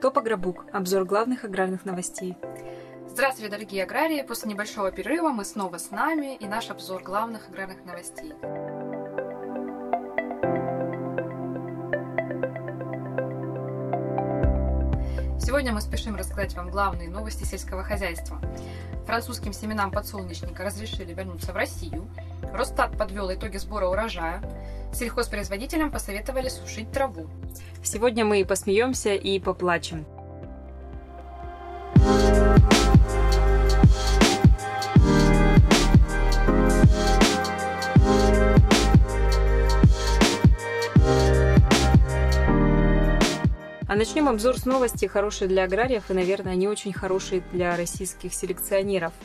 Топограбук. Обзор главных аграрных новостей. Здравствуйте, дорогие аграрии! После небольшого перерыва мы снова с нами и наш обзор главных аграрных новостей. Сегодня мы спешим рассказать вам главные новости сельского хозяйства. Французским семенам подсолнечника разрешили вернуться в Россию. Росстат подвел итоги сбора урожая. Сельхозпроизводителям посоветовали сушить траву. Сегодня мы и посмеемся, и поплачем. А начнем обзор с новости, хорошие для аграриев и, наверное, не очень хорошие для российских селекционеров –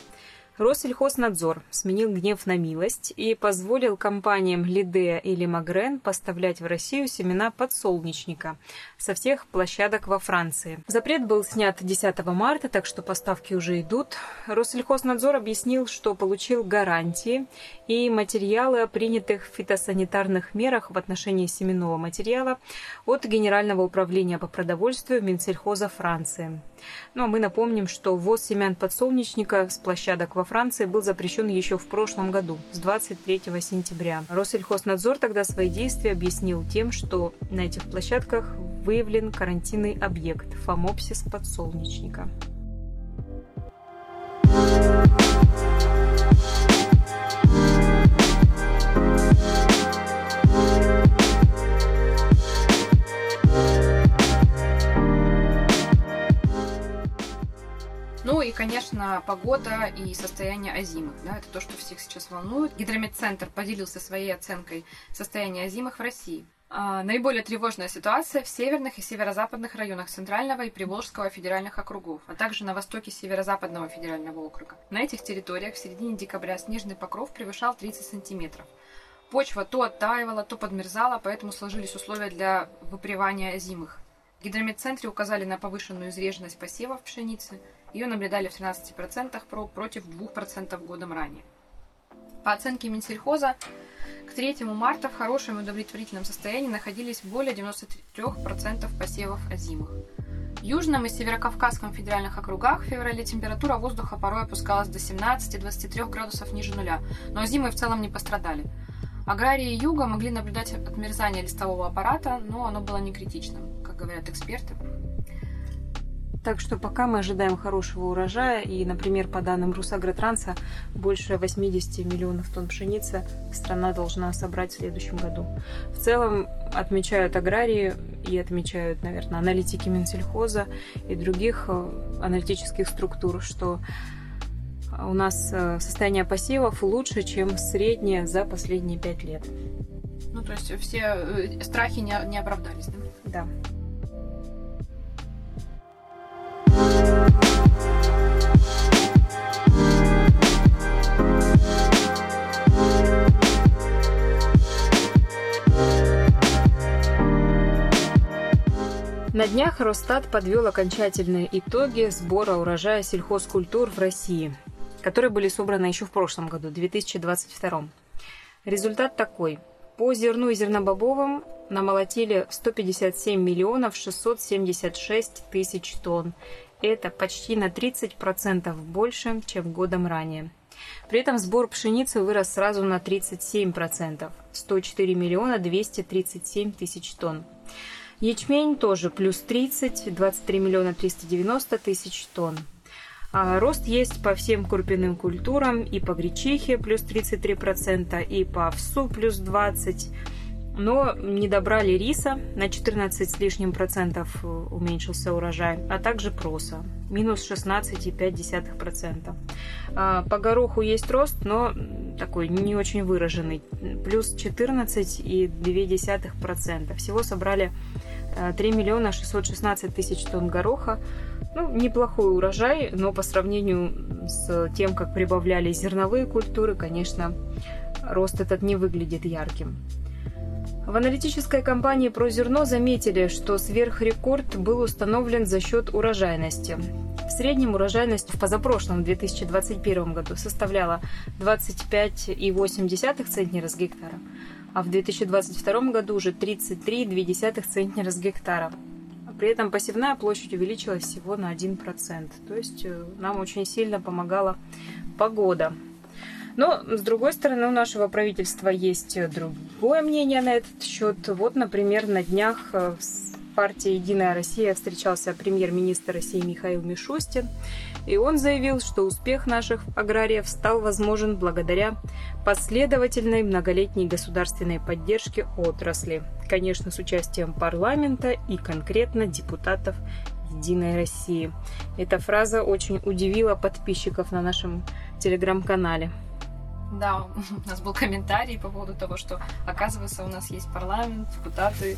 Россельхознадзор сменил гнев на милость и позволил компаниям Лидея или Магрен поставлять в Россию семена подсолнечника со всех площадок во Франции. Запрет был снят 10 марта, так что поставки уже идут. Россельхознадзор объяснил, что получил гарантии и материалы о принятых фитосанитарных мерах в отношении семенного материала от Генерального управления по продовольствию Минсельхоза Франции. Ну а мы напомним, что ввоз семян подсолнечника с площадок во Франции был запрещен еще в прошлом году, с 23 сентября. Россельхознадзор тогда свои действия объяснил тем, что на этих площадках выявлен карантинный объект – фомопсис подсолнечника. Ну и, конечно, погода и состояние озимых. Да, это то, что всех сейчас волнует. Гидрометцентр поделился своей оценкой состояния озимых в России. А, наиболее тревожная ситуация в северных и северо-западных районах Центрального и Приволжского федеральных округов, а также на востоке Северо-Западного федерального округа. На этих территориях в середине декабря снежный покров превышал 30 сантиметров. Почва то оттаивала, то подмерзала, поэтому сложились условия для выпривания озимых. В гидрометцентре указали на повышенную изреженность посевов пшеницы – ее наблюдали в 13% проб против 2% годом ранее. По оценке Минсельхоза, к 3 марта в хорошем и удовлетворительном состоянии находились более 93% посевов озимых. В Южном и Северокавказском федеральных округах в феврале температура воздуха порой опускалась до 17-23 градусов ниже нуля, но зимы в целом не пострадали. Аграрии юга могли наблюдать отмерзание листового аппарата, но оно было не критичным, как говорят эксперты. Так что пока мы ожидаем хорошего урожая, и, например, по данным Русагротранса, больше 80 миллионов тонн пшеницы страна должна собрать в следующем году. В целом отмечают аграрии и отмечают, наверное, аналитики Минсельхоза и других э, аналитических структур, что у нас э, состояние посевов лучше, чем среднее за последние пять лет. Ну, то есть все э, страхи не, не оправдались, да? Да. На днях Росстат подвел окончательные итоги сбора урожая сельхозкультур в России, которые были собраны еще в прошлом году, 2022. Результат такой. По зерну и зернобобовым намолотили 157 миллионов 676 тысяч тонн. Это почти на 30% больше, чем годом ранее. При этом сбор пшеницы вырос сразу на 37%, 104 миллиона 237 тысяч тонн. Ячмень тоже плюс 30, 23 миллиона 390 тысяч тонн. А рост есть по всем крупяным культурам, и по гречихе плюс 33%, и по овсу плюс 20%. Но не добрали риса, на 14 с лишним процентов э, уменьшился урожай, а также проса, минус 16,5%. А, по гороху есть рост, но такой не очень выраженный, плюс 14,2%. Всего собрали 3 э, миллиона 616 тысяч тонн гороха. Ну, неплохой урожай, но по сравнению с тем, как прибавляли зерновые культуры, конечно, рост этот не выглядит ярким. В аналитической компании про зерно заметили, что сверхрекорд был установлен за счет урожайности. В среднем урожайность в позапрошлом 2021 году составляла 25,8 центнера с гектара, а в 2022 году уже 33,2 центнера с гектара. При этом посевная площадь увеличилась всего на 1%. То есть э, нам очень сильно помогала погода. Но, с другой стороны, у нашего правительства есть другое мнение на этот счет. Вот, например, на днях в партии «Единая Россия» встречался премьер-министр России Михаил Мишустин, и он заявил, что успех наших аграриев стал возможен благодаря последовательной многолетней государственной поддержке отрасли, конечно, с участием парламента и конкретно депутатов «Единой России». Эта фраза очень удивила подписчиков на нашем телеграм-канале. Да, у нас был комментарий по поводу того, что, оказывается, у нас есть парламент, депутаты,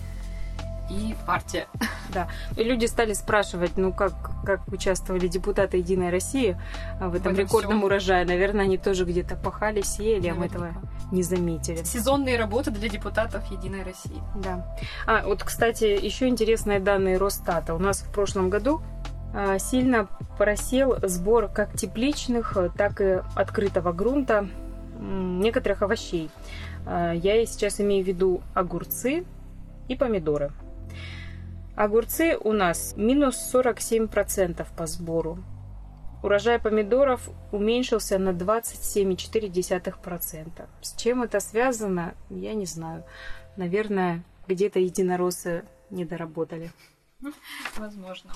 и партия. Да. И люди стали спрашивать, ну как, как участвовали депутаты Единой России в этом в рекордном всем. урожае. Наверное, они тоже где-то пахали, сеяли, а мы этого не заметили. Сезонные работы для депутатов Единой России. Да. А, вот, кстати, еще интересные данные Росстата. У нас в прошлом году а, сильно просел сбор как тепличных, так и открытого грунта некоторых овощей. А, я сейчас имею в виду огурцы и помидоры. Огурцы у нас минус 47% по сбору. Урожай помидоров уменьшился на 27,4%. С чем это связано, я не знаю. Наверное, где-то единороссы не доработали. Возможно.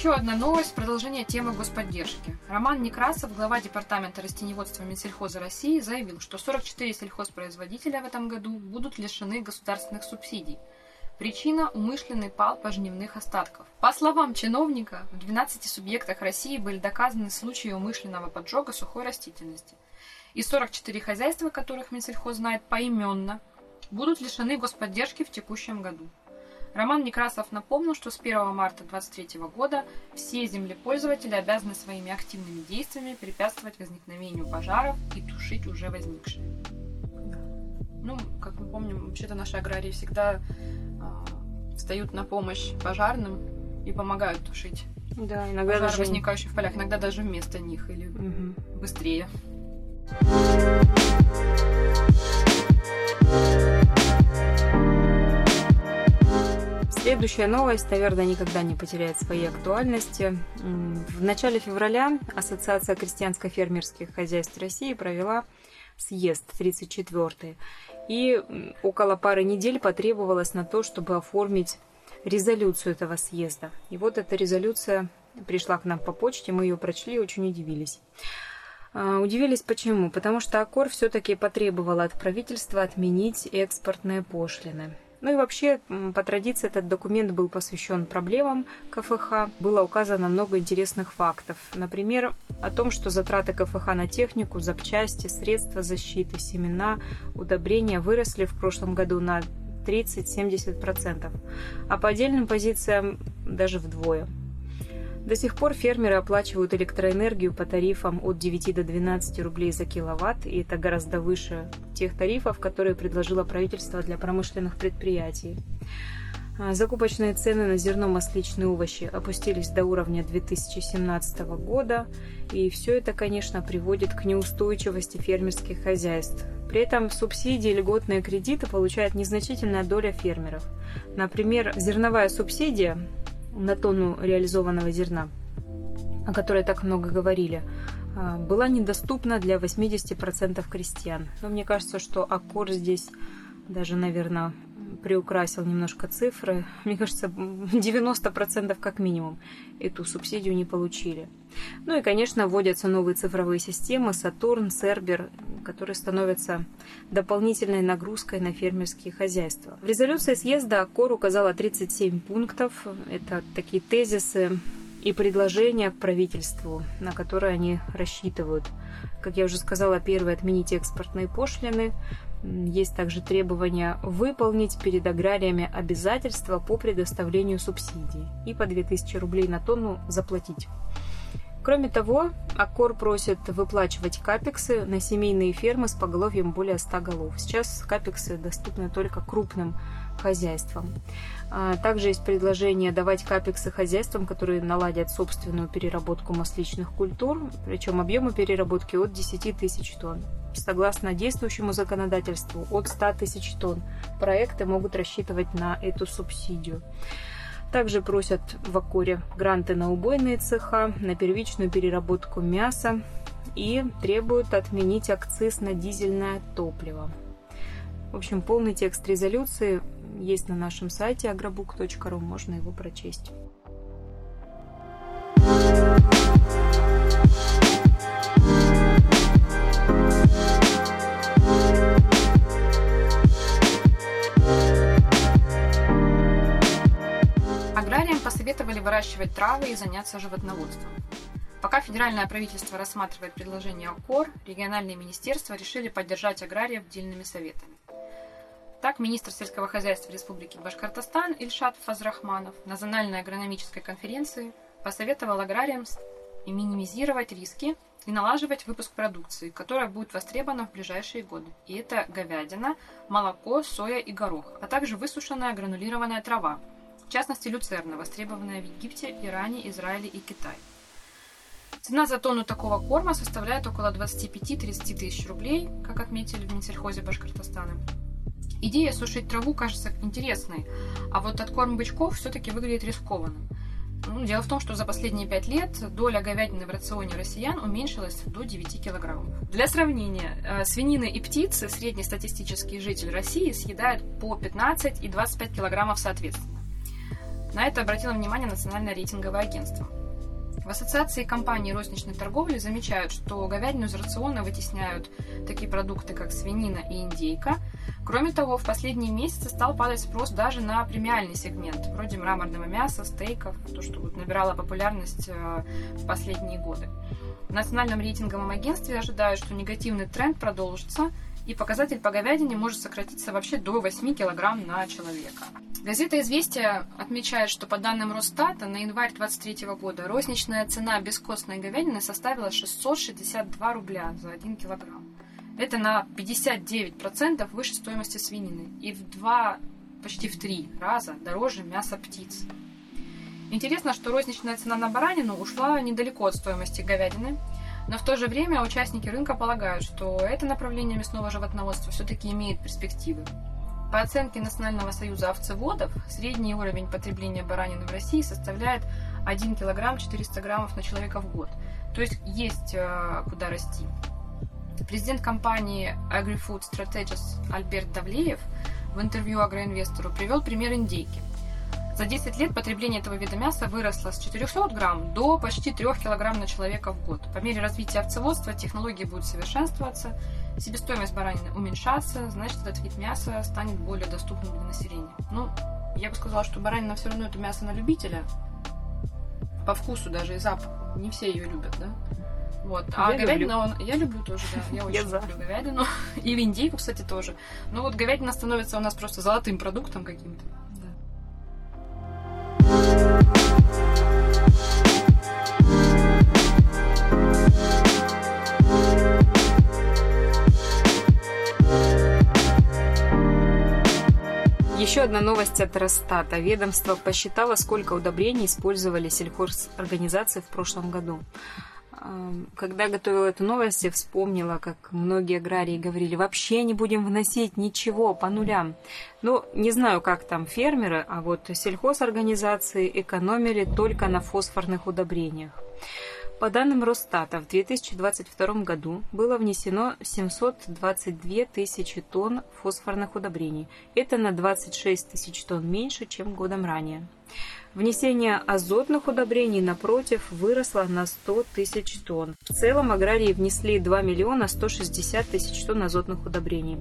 Еще одна новость – продолжение темы господдержки. Роман Некрасов, глава Департамента растеневодства Минсельхоза России, заявил, что 44 сельхозпроизводителя в этом году будут лишены государственных субсидий. Причина – умышленный пал пожневных остатков. По словам чиновника, в 12 субъектах России были доказаны случаи умышленного поджога сухой растительности. И 44 хозяйства, которых Минсельхоз знает поименно, будут лишены господдержки в текущем году. Роман Некрасов напомнил, что с 1 марта 2023 года все землепользователи обязаны своими активными действиями препятствовать возникновению пожаров и тушить уже возникшие. Ну, как мы помним, вообще-то наши аграрии всегда э, встают на помощь пожарным и помогают тушить да, иногда пожары, даже... возникающие в полях, иногда даже вместо них или угу. быстрее. Следующая новость, наверное, никогда не потеряет своей актуальности. В начале февраля Ассоциация крестьянско-фермерских хозяйств России провела съезд 34-й. И около пары недель потребовалось на то, чтобы оформить резолюцию этого съезда. И вот эта резолюция пришла к нам по почте, мы ее прочли и очень удивились. А, удивились почему? Потому что Аккор все-таки потребовал от правительства отменить экспортные пошлины. Ну и вообще, по традиции, этот документ был посвящен проблемам КФХ. Было указано много интересных фактов. Например, о том, что затраты КФХ на технику, запчасти, средства защиты, семена, удобрения выросли в прошлом году на 30-70%, а по отдельным позициям даже вдвое – до сих пор фермеры оплачивают электроэнергию по тарифам от 9 до 12 рублей за киловатт, и это гораздо выше тех тарифов, которые предложило правительство для промышленных предприятий. А, закупочные цены на зерно, масличные овощи опустились до уровня 2017 года, и все это, конечно, приводит к неустойчивости фермерских хозяйств. При этом субсидии и льготные кредиты получает незначительная доля фермеров. Например, зерновая субсидия на тонну реализованного зерна, о которой так много говорили, а, была недоступна для 80% крестьян. Но мне кажется, что Аккор здесь даже, наверное, приукрасил немножко цифры. Мне кажется, 90% как минимум эту субсидию не получили. Ну и, конечно, вводятся новые цифровые системы Сатурн, Сербер, которые становятся дополнительной нагрузкой на фермерские хозяйства. В резолюции съезда КОР указала 37 пунктов. Это такие тезисы и предложения к правительству, на которые они рассчитывают. Как я уже сказала, первое – отменить экспортные пошлины, есть также требование выполнить перед аграриями обязательства по предоставлению субсидий и по 2000 рублей на тонну заплатить. Кроме того, Аккор просит выплачивать капексы на семейные фермы с поголовьем более 100 голов. Сейчас капексы доступны только крупным хозяйствам. А, также есть предложение давать капексы хозяйствам, которые наладят собственную переработку масличных культур, причем объемы переработки от 10 тысяч тонн. Согласно действующему законодательству, от 100 тысяч тонн проекты могут рассчитывать на эту субсидию. Также просят в Акоре гранты на убойные цеха, на первичную переработку мяса и требуют отменить акциз на дизельное топливо. В общем, полный текст резолюции есть на нашем сайте agrobook.ru, можно его прочесть. Аграриям посоветовали выращивать травы и заняться животноводством. Пока федеральное правительство рассматривает предложение ОКОР, региональные министерства решили поддержать аграриев дельными советами. Так, министр сельского хозяйства Республики Башкортостан Ильшат Фазрахманов на Национальной агрономической конференции посоветовал аграриям минимизировать риски и налаживать выпуск продукции, которая будет востребована в ближайшие годы. И это говядина, молоко, соя и горох, а также высушенная гранулированная трава, в частности люцерна, востребованная в Египте, Иране, Израиле и Китае. Цена за тонну такого корма составляет около 25-30 тысяч рублей, как отметили в Минсельхозе Башкортостана. Идея сушить траву кажется интересной, а вот откорм бычков все-таки выглядит рискованным. Ну, дело в том, что за последние пять лет доля говядины в рационе россиян уменьшилась до 9 килограммов. Для сравнения, э, свинины и птицы среднестатистический житель России съедает по 15 и 25 килограммов соответственно. На это обратило внимание Национальное рейтинговое агентство. В Ассоциации компаний розничной торговли замечают, что говядину из рациона вытесняют такие продукты, как свинина и индейка. Кроме того, в последние месяцы стал падать спрос даже на премиальный сегмент, вроде мраморного мяса, стейков, то, что вот набирало популярность э, в последние годы. В Национальном рейтинговом агентстве ожидают, что негативный тренд продолжится, и показатель по говядине может сократиться вообще до 8 кг на человека. Газета «Известия» отмечает, что по данным Росстата на январь 2023 года розничная цена бескостной говядины составила 662 рубля за 1 килограмм. Это на 59% выше стоимости свинины и в два, почти в три раза дороже мяса птиц. Интересно, что розничная цена на баранину ушла недалеко от стоимости говядины, но в то же время участники рынка полагают, что это направление мясного животноводства все-таки имеет перспективы. По оценке Национального союза овцеводов, средний уровень потребления баранины в России составляет 1 кг 400 граммов на человека в год. То есть есть э, куда расти. Президент компании AgriFood Strategies Альберт Давлеев в интервью агроинвестору привел пример индейки. За 10 лет потребление этого вида мяса выросло с 400 грамм до почти 3 килограмм на человека в год. По мере развития овцеводства технологии будут совершенствоваться, себестоимость баранины уменьшаться, значит, этот вид мяса станет более доступным для населения. Ну, я бы сказала, что баранина все равно это мясо на любителя. По вкусу даже и запаху. Не все ее любят, да? Вот. А я говядина, люблю. он... я люблю тоже, да. Я очень люблю говядину. И в индейку, кстати, тоже. Но вот говядина становится у нас просто золотым продуктом каким-то. Еще одна новость от Росстата. Ведомство посчитало, сколько удобрений использовали сельхозорганизации в прошлом году. Когда готовила эту новость, я вспомнила, как многие аграрии говорили, вообще не будем вносить ничего по нулям. Ну, не знаю, как там фермеры, а вот сельхозорганизации экономили только на фосфорных удобрениях. По данным Росстата, в 2022 году было внесено 722 тысячи тонн фосфорных удобрений. Это на 26 тысяч тонн меньше, чем годом ранее. Внесение азотных удобрений, напротив, выросло на 100 тысяч тонн. В целом аграрии внесли 2 миллиона 160 тысяч тонн азотных удобрений.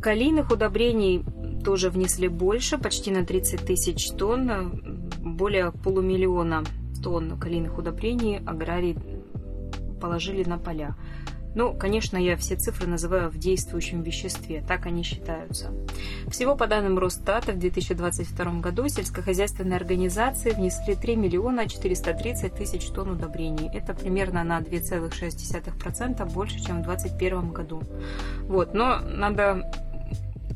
Калийных удобрений тоже внесли больше, почти на 30 тысяч тонн, более полумиллиона тонн калийных удобрений аграрии положили на поля. Ну, конечно, я все цифры называю в действующем веществе, так они считаются. Всего по данным Росстата в 2022 году сельскохозяйственные организации внесли 3 миллиона 430 тысяч тонн удобрений. Это примерно на 2,6% больше, чем в 2021 году. Вот, но надо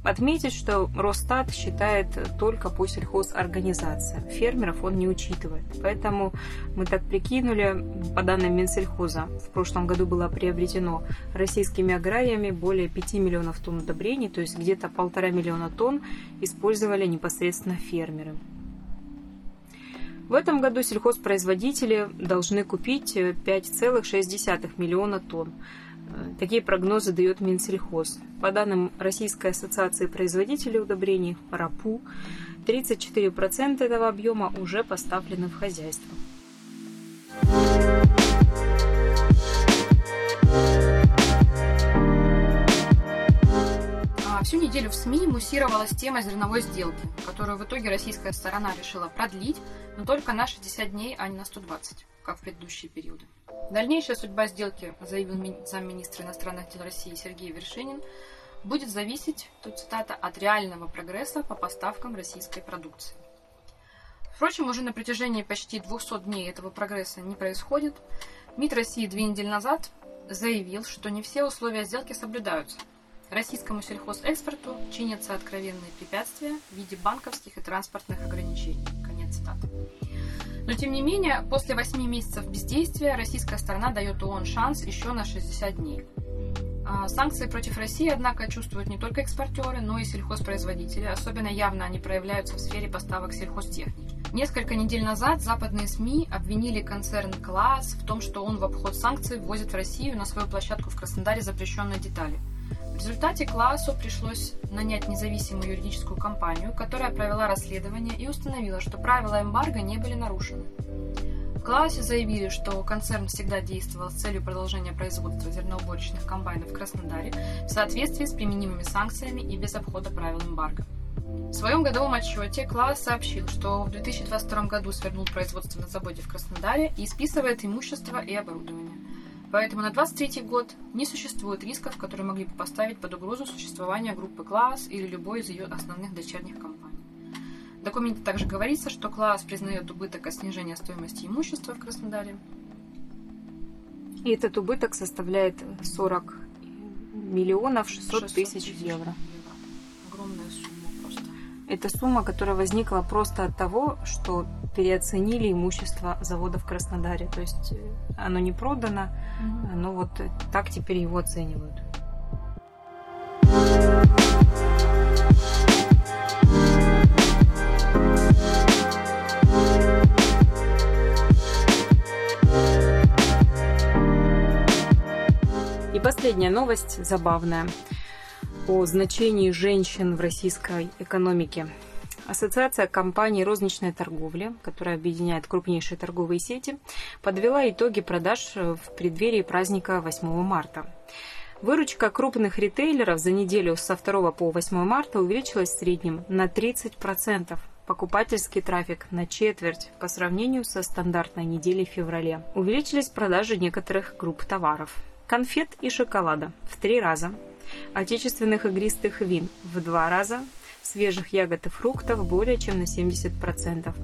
Отметить, что Росстат считает только по сельхозорганизациям. Фермеров он не учитывает. Поэтому мы так прикинули, по данным Минсельхоза, в прошлом году было приобретено российскими аграриями более 5 миллионов тонн удобрений, то есть где-то полтора миллиона тонн использовали непосредственно фермеры. В этом году сельхозпроизводители должны купить 5,6 миллиона тонн. Такие прогнозы дает Минсельхоз. По данным Российской ассоциации производителей удобрений РАПУ, 34% этого объема уже поставлены в хозяйство. Всю неделю в СМИ муссировалась тема зерновой сделки, которую в итоге российская сторона решила продлить, но только на 60 дней, а не на 120, как в предыдущие периоды. Дальнейшая судьба сделки, заявил замминистра иностранных дел России Сергей Вершинин, будет зависеть, тут цитата, от реального прогресса по поставкам российской продукции. Впрочем, уже на протяжении почти 200 дней этого прогресса не происходит. МИД России две недели назад заявил, что не все условия сделки соблюдаются. Российскому сельхозэкспорту чинятся откровенные препятствия в виде банковских и транспортных ограничений. Конец цитаты. Но тем не менее, после 8 месяцев бездействия российская сторона дает ООН шанс еще на 60 дней. А, санкции против России, однако, чувствуют не только экспортеры, но и сельхозпроизводители. Особенно явно они проявляются в сфере поставок сельхозтехники. Несколько недель назад западные СМИ обвинили концерн Класс в том, что он в обход санкций ввозит в Россию на свою площадку в Краснодаре запрещенные детали. В результате классу пришлось нанять независимую юридическую компанию, которая провела расследование и установила, что правила эмбарго не были нарушены. В классе заявили, что концерн всегда действовал с целью продолжения производства зерноуборочных комбайнов в Краснодаре в соответствии с применимыми санкциями и без обхода правил эмбарго. В своем годовом отчете Класс сообщил, что в 2022 году свернул производство на заводе в Краснодаре и списывает имущество и оборудование. Поэтому на 23 год не существует рисков, которые могли бы поставить под угрозу существование группы Класс или любой из ее основных дочерних компаний. В документе также говорится, что Класс признает убыток от снижения стоимости имущества в Краснодаре. И этот убыток составляет 40 миллионов 600, тысяч евро. евро. Огромная сумма. Это сумма, которая возникла просто от того, что переоценили имущество завода в Краснодаре. То есть э, оно не продано, mm-hmm. но вот так теперь его оценивают. И последняя новость забавная о значении женщин в российской экономике. Ассоциация компаний розничной торговли, которая объединяет крупнейшие торговые сети, подвела итоги продаж в преддверии праздника 8 марта. Выручка крупных ритейлеров за неделю со 2 по 8 марта увеличилась в среднем на 30%. Покупательский трафик на четверть по сравнению со стандартной неделей в феврале. Увеличились продажи некоторых групп товаров. Конфет и шоколада в три раза. Отечественных игристых вин в два раза свежих ягод и фруктов более чем на 70%.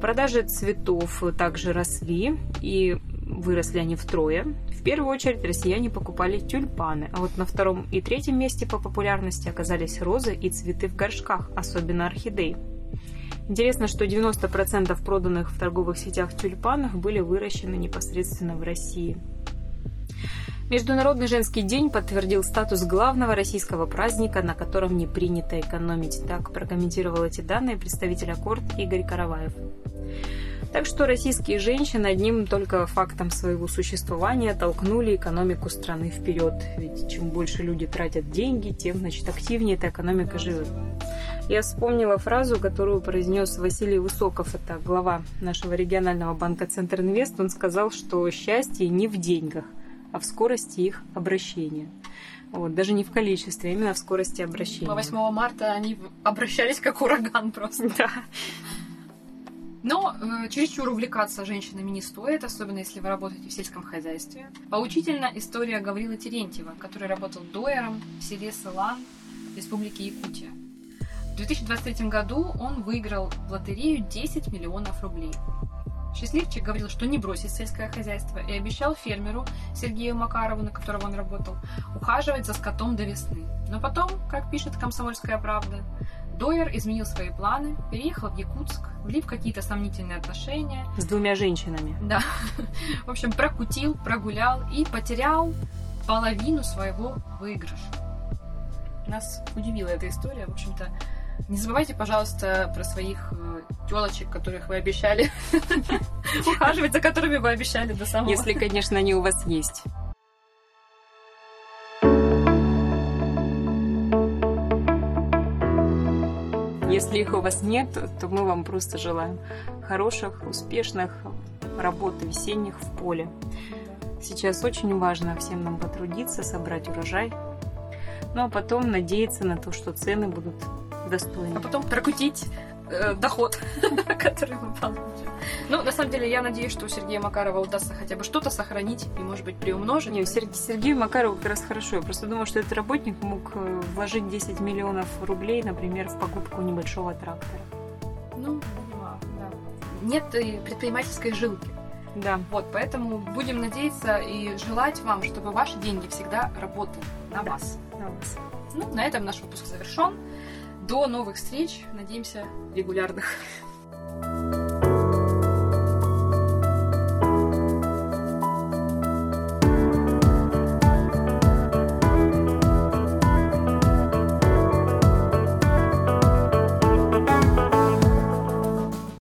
Продажи цветов также росли, и выросли они втрое. В первую очередь россияне покупали тюльпаны, а вот на втором и третьем месте по популярности оказались розы и цветы в горшках, особенно орхидеи. Интересно, что 90% проданных в торговых сетях тюльпанов были выращены непосредственно в России. Международный женский день подтвердил статус главного российского праздника, на котором не принято экономить. Так прокомментировал эти данные представитель Аккорд Игорь Караваев. Так что российские женщины одним только фактом своего существования толкнули экономику страны вперед. Ведь чем больше люди тратят деньги, тем, значит, активнее эта экономика живет. Я вспомнила фразу, которую произнес Василий Высоков, это глава нашего регионального банка Центр Инвест. Он сказал, что счастье не в деньгах, а в скорости их обращения. Вот, даже не в количестве, а именно в скорости обращения. По 8 марта они обращались как ураган просто. Да. Но э, чересчур увлекаться женщинами не стоит, особенно если вы работаете в сельском хозяйстве. Поучительна история Гаврила Терентьева, который работал доером в селе Сылан Республики Якутия. В 2023 году он выиграл в лотерею 10 миллионов рублей. Счастливчик говорил, что не бросит сельское хозяйство и обещал фермеру Сергею Макарову, на которого он работал, ухаживать за скотом до весны. Но потом, как пишет «Комсомольская правда», Дойер изменил свои планы, переехал в Якутск, влив какие-то сомнительные отношения. С двумя женщинами. Да. В общем, прокутил, прогулял и потерял половину своего выигрыша. Нас удивила эта история. В общем-то, не забывайте, пожалуйста, про своих э, телочек, которых вы обещали ухаживать, за которыми вы обещали до самого. Если, конечно, они у вас есть. Если их у вас нет, то мы вам просто желаем хороших, успешных работ весенних в поле. Сейчас очень важно всем нам потрудиться, собрать урожай, ну а потом надеяться на то, что цены будут достойны. А потом прокутить э, доход, который мы получим. Ну, на самом деле, я надеюсь, что у Сергея Макарова удастся хотя бы что-то сохранить и, может быть, приумножить. Не, Сергей, Сергею Макарову как раз хорошо. Я просто думаю, что этот работник мог э, вложить 10 миллионов рублей, например, в покупку небольшого трактора. Ну, да. Нет предпринимательской жилки. Да. Вот, поэтому будем надеяться и желать вам, чтобы ваши деньги всегда работали на да. вас. На вас. Ну, на этом наш выпуск завершен. До новых встреч. Надеемся, регулярных.